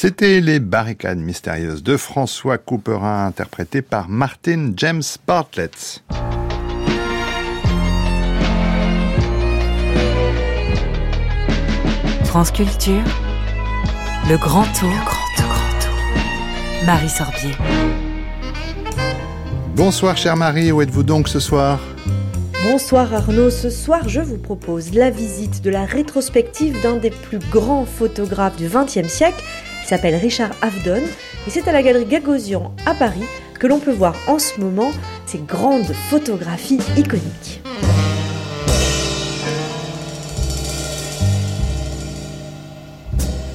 C'était Les barricades mystérieuses de François Couperin, interprété par Martin James Bartlett. France Culture, le grand tour, le grand tour, grand tour. Marie Sorbier. Bonsoir chère Marie, où êtes-vous donc ce soir? Bonsoir Arnaud, ce soir je vous propose la visite de la rétrospective d'un des plus grands photographes du XXe siècle, s'appelle Richard Avedon, et c'est à la galerie Gagosian à Paris que l'on peut voir en ce moment ces grandes photographies iconiques.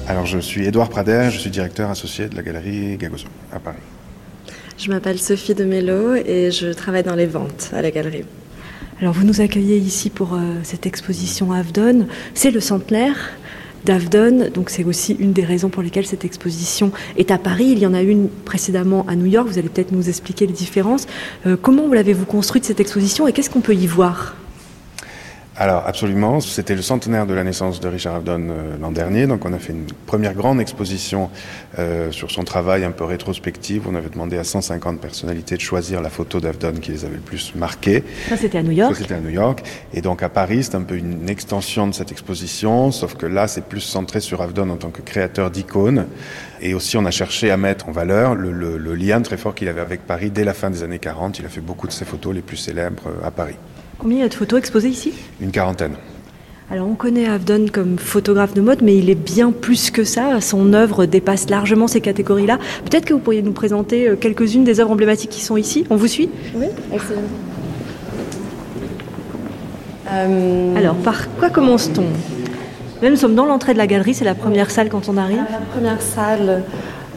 Alors je suis Édouard Prader, je suis directeur associé de la galerie Gagosian à Paris. Je m'appelle Sophie de Mello et je travaille dans les ventes à la galerie. Alors vous nous accueillez ici pour euh, cette exposition Avdon. C'est le centenaire d'Avdon, donc c'est aussi une des raisons pour lesquelles cette exposition est à Paris. Il y en a une précédemment à New York, vous allez peut-être nous expliquer les différences. Euh, comment vous l'avez-vous construite cette exposition et qu'est-ce qu'on peut y voir? Alors absolument, c'était le centenaire de la naissance de Richard Avedon euh, l'an dernier, donc on a fait une première grande exposition euh, sur son travail un peu rétrospective. On avait demandé à 150 personnalités de choisir la photo d'Avedon qui les avait le plus marquées. Ça c'était à New York. Ça c'était à New York, et donc à Paris c'est un peu une extension de cette exposition, sauf que là c'est plus centré sur Avedon en tant que créateur d'icônes. Et aussi, on a cherché à mettre en valeur le, le, le lien très fort qu'il avait avec Paris dès la fin des années 40. Il a fait beaucoup de ses photos les plus célèbres euh, à Paris. Combien il y a de photos exposées ici? Une quarantaine. Alors on connaît Avdon comme photographe de mode, mais il est bien plus que ça. Son œuvre dépasse largement ces catégories-là. Peut-être que vous pourriez nous présenter euh, quelques-unes des œuvres emblématiques qui sont ici. On vous suit? Oui, excellent. Euh... Alors par quoi commence-t-on? Là, nous sommes dans l'entrée de la galerie, c'est la première salle quand on arrive. La première salle,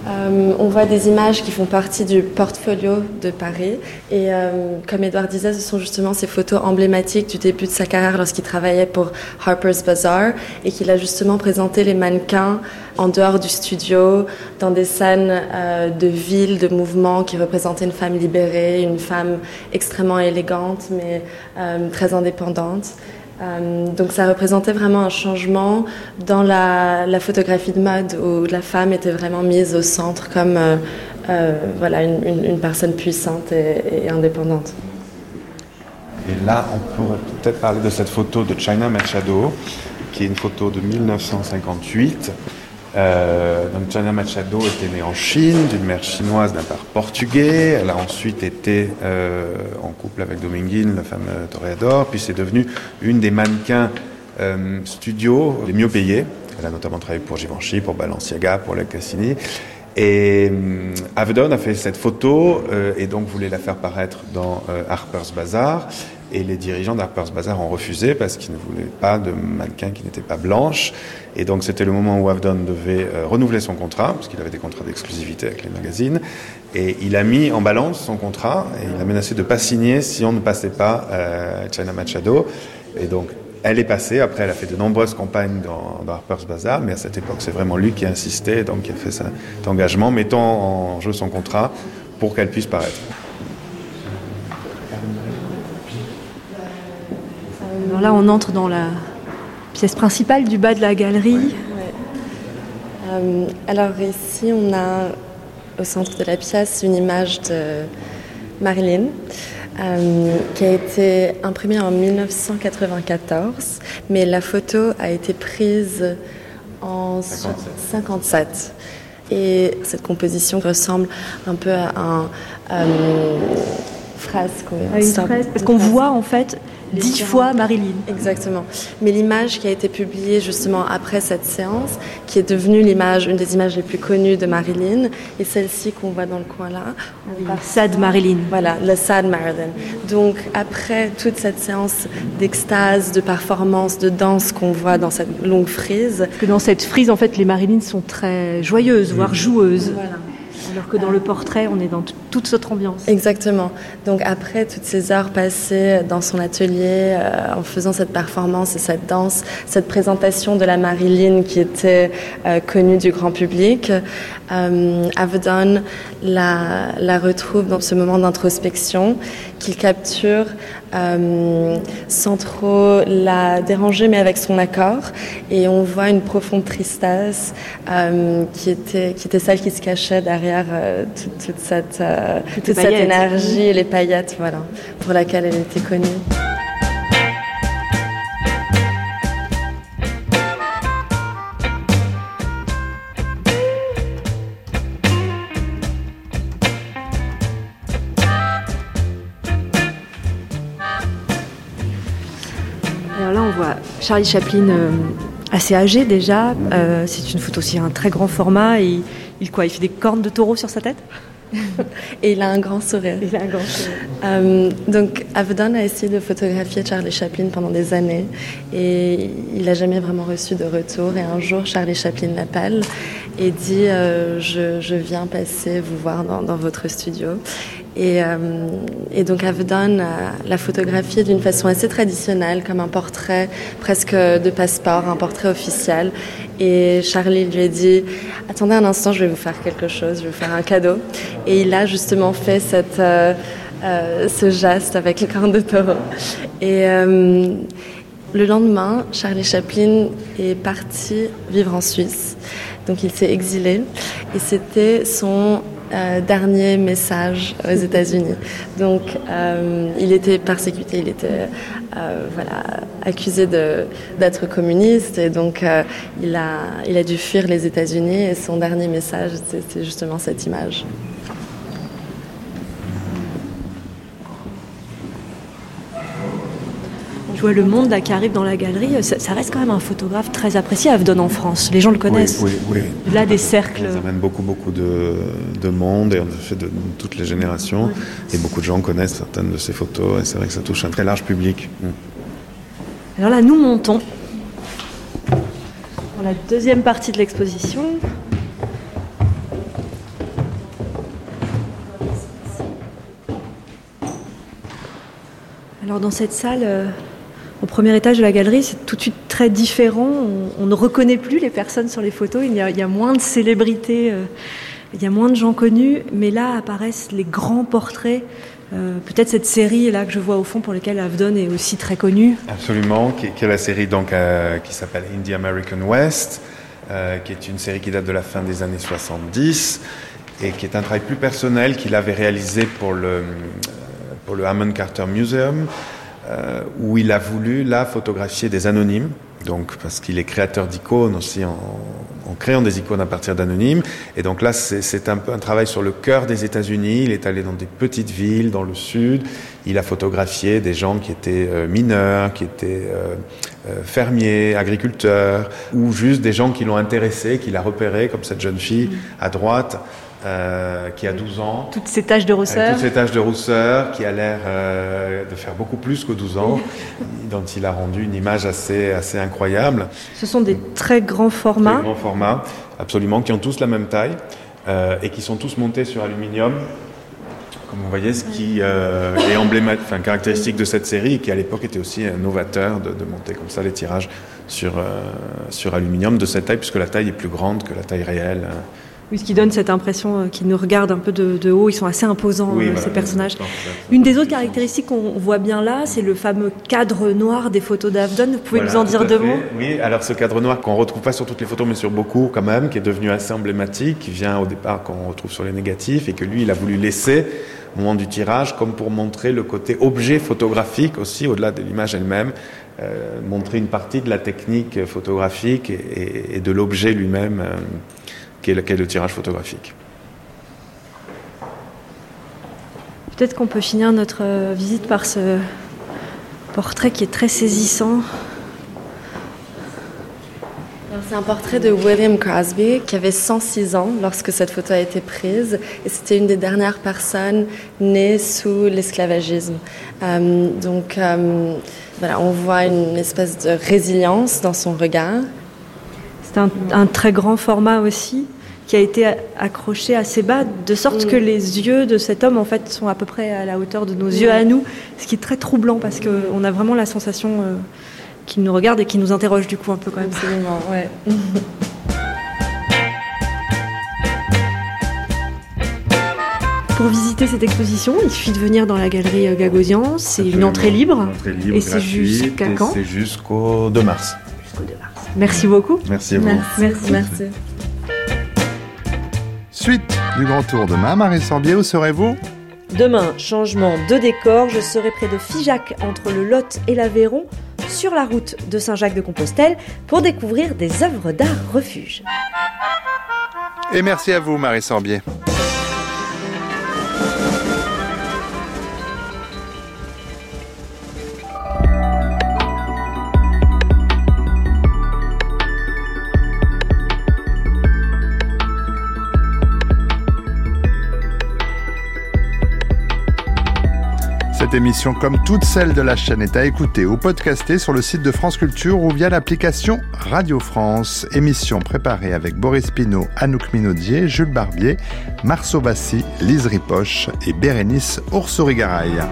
euh, on voit des images qui font partie du portfolio de Paris. Et euh, comme Edouard disait, ce sont justement ces photos emblématiques du début de sa carrière lorsqu'il travaillait pour Harper's Bazaar et qu'il a justement présenté les mannequins en dehors du studio, dans des scènes euh, de ville, de mouvement qui représentaient une femme libérée, une femme extrêmement élégante mais très indépendante. Euh, donc ça représentait vraiment un changement dans la, photographie de mode où la femme était vraiment mise au centre comme euh, euh, voilà, une, personne puissante et, et, indépendante. Et là, on pourrait peut-être parler de cette photo de China Machado, qui est une photo de 1958 euh, donc China Machado était née en Chine, d'une mère chinoise d'un père portugais. Elle a ensuite été euh, en couple avec Dominguine, la femme toréador. Puis c'est devenu une des mannequins euh, studios les mieux payés. Elle a notamment travaillé pour Givenchy, pour Balenciaga, pour La Cassini. Et euh, Avedon a fait cette photo euh, et donc voulait la faire paraître dans euh, Harper's Bazaar. Et les dirigeants d'Harper's Bazaar ont refusé parce qu'ils ne voulaient pas de mannequin qui n'était pas blanche. Et donc c'était le moment où Avedon devait euh, renouveler son contrat, parce qu'il avait des contrats d'exclusivité avec les magazines. Et il a mis en balance son contrat et il a menacé de ne pas signer si on ne passait pas euh, China Machado. Et donc elle est passée. Après, elle a fait de nombreuses campagnes dans, dans Harper's Bazaar, mais à cette époque, c'est vraiment lui qui a insisté, donc qui a fait cet engagement, mettant en jeu son contrat pour qu'elle puisse paraître. Alors là, on entre dans la pièce principale du bas de la galerie. Ouais, ouais. Euh, alors ici, on a au centre de la pièce une image de Marilyn. Euh, qui a été imprimée en 1994, mais la photo a été prise en 57. Et cette composition ressemble un peu à un euh, fresque. Oui. fresque parce qu'on voit en fait dix fois Marilyn. Exactement. Mais l'image qui a été publiée justement après cette séance, qui est devenue l'image, une des images les plus connues de Marilyn, et celle-ci qu'on voit dans le coin là. Oui, Sad Marilyn. Voilà, le Sad Marilyn. Donc après toute cette séance d'extase, de performance, de danse qu'on voit dans cette longue frise. Parce que dans cette frise, en fait, les Marilyn sont très joyeuses, voire joueuses. Voilà. Alors que dans le portrait, on est dans toute cette ambiance. Exactement. Donc après toutes ces heures passées dans son atelier, euh, en faisant cette performance et cette danse, cette présentation de la Marilyn qui était euh, connue du grand public, euh, Avedon la retrouve dans ce moment d'introspection qu'il capture euh, sans trop la déranger, mais avec son accord. Et on voit une profonde tristesse euh, qui, était, qui était celle qui se cachait derrière euh, toute, cette, toute cette énergie et les paillettes voilà, pour laquelle elle était connue. Charlie Chaplin, euh, assez âgé déjà. Euh, c'est une photo aussi un très grand format. Et il, quoi, il fait des cornes de taureau sur sa tête <laughs> et il a un grand sourire. Il a un grand sourire. Euh, donc, Avedon a essayé de photographier Charlie Chaplin pendant des années et il n'a jamais vraiment reçu de retour. Et un jour, Charlie Chaplin l'appelle et dit je, viens passer vous voir dans votre studio. Euh, et, donc Avedon l'a photographié d'une façon assez traditionnelle, comme un portrait presque de passeport, un portrait officiel. Et Charlie lui a dit Attendez un instant, je vais vous faire quelque chose, je vais vous faire un cadeau. Et il a justement fait cette, euh, euh, ce geste avec le cornes de taureau. Et le lendemain, Charlie Chaplin est parti vivre en Suisse. Donc il s'est exilé. Et c'était son euh, dernier message aux États-Unis. Donc, euh, il était persécuté, il était euh, voilà, accusé d'être communiste et donc il, a, il a dû fuir les États-Unis et son dernier message, c'est justement cette image. Je vois le monde là, qui arrive dans la galerie. Ça, reste quand même un photographe très apprécié, Avdon en France. Les gens le connaissent. Oui, oui, Là, des cercles. Ça amène beaucoup, beaucoup de, monde et en fait de, toutes les générations. Et beaucoup de gens connaissent certaines de ces photos. Et c'est vrai que ça touche un très large public. Mm. Alors là, nous montons dans la deuxième partie de l'exposition. Alors dans cette salle, euh, au premier étage de la galerie, c'est tout de suite très différent. On, ne reconnaît plus les personnes sur les photos. Il y a, moins de célébrités, euh, il y a moins de gens connus. Mais là apparaissent les grands portraits. Euh, peut-être cette série là que je vois au fond pour laquelle Avdon est aussi très connu. Absolument, qui, est la série donc euh, qui s'appelle Indie American West, qui est une série qui date de la fin des années 70 et qui est un travail plus personnel qu'il avait réalisé pour le pour le Hammond Carter Museum. Euh, où il a voulu là photographier des anonymes, donc parce qu'il est créateur d'icônes aussi en, créant des icônes à partir d'anonymes. Et donc là, c'est un peu un travail sur le cœur des États-Unis. Il est allé dans des petites villes dans le sud. Il a photographié des gens qui étaient euh, mineurs, qui étaient euh, fermiers, agriculteurs, ou juste des gens qui l'ont intéressé, qu'il a repéré, comme cette jeune fille à droite. Euh, qui a 12 ans. Toutes ces taches de rousseur. toutes ces taches de rousseur, qui a l'air euh, de faire beaucoup plus que 12 ans, <laughs> dont il a rendu une image assez, assez incroyable. Ce sont des très grands formats. Très grands formats, absolument, qui ont tous la même taille euh, et qui sont tous montés sur aluminium. Comme vous voyez, ce qui est emblématique, enfin, caractéristique de cette série et qui à l'époque était aussi novateur de, de, monter comme ça les tirages sur, sur aluminium de cette taille, puisque la taille est plus grande que la taille réelle. Oui, ce qui donne cette impression euh, qu'ils nous regardent un peu de, haut. Ils sont assez imposants, euh, ces personnages. Une des autres caractéristiques qu'on voit bien là, c'est le fameux cadre noir des photos d'Avdon. Vous pouvez nous en dire deux mots? Oui, alors ce cadre noir qu'on retrouve pas sur toutes les photos, mais sur beaucoup quand même, qui est devenu assez emblématique, qui vient au départ qu'on retrouve sur les négatifs, et que lui, il a voulu laisser au moment du tirage, comme pour montrer le côté objet photographique aussi, au-delà de l'image elle-même, euh, montrer une partie de la technique photographique et, de l'objet lui-même est le, tirage photographique. Peut-être qu'on peut finir notre euh, visite par ce portrait qui est très saisissant. C'est un portrait de William Crosby qui avait 106 ans lorsque cette photo a été prise et c'était une des dernières personnes nées sous l'esclavagisme. Euh, donc euh, voilà, on voit une espèce de résilience dans son regard c'est un, très grand format aussi qui a été accroché assez bas, de sorte que les yeux de cet homme en fait sont à peu près à la hauteur de nos yeux à nous, ce qui est très troublant parce qu'on a vraiment la sensation euh, qu'il nous regarde et qu'il nous interroge du coup un peu quand même. Absolument, ouais. <laughs> pour visiter cette exposition, il suffit de venir dans la galerie Gagosian. C'est une entrée libre. et c'est jusqu'à quand C'est jusqu'au 2 mars. Jusqu'au 2 mars. Merci beaucoup. Merci à vous. Merci. Merci. Suite du grand tour demain, Marie Sorbier, où serez-vous? Demain, changement de décor, je serai près de Figeac entre le Lot et l'Aveyron sur la route de Saint-Jacques-de-Compostelle pour découvrir des œuvres d'art refuge. Et merci à vous, Marie Sorbier. Cette émission, comme toutes celles de la chaîne, est à écouter ou podcaster sur le site de France Culture ou via l'application Radio France. Émission préparée avec Boris Pinault, Anouk Minaudier, Jules Barbier, Marceau Bassi, Lise Ripoche et Bérénice Oursourigaraille.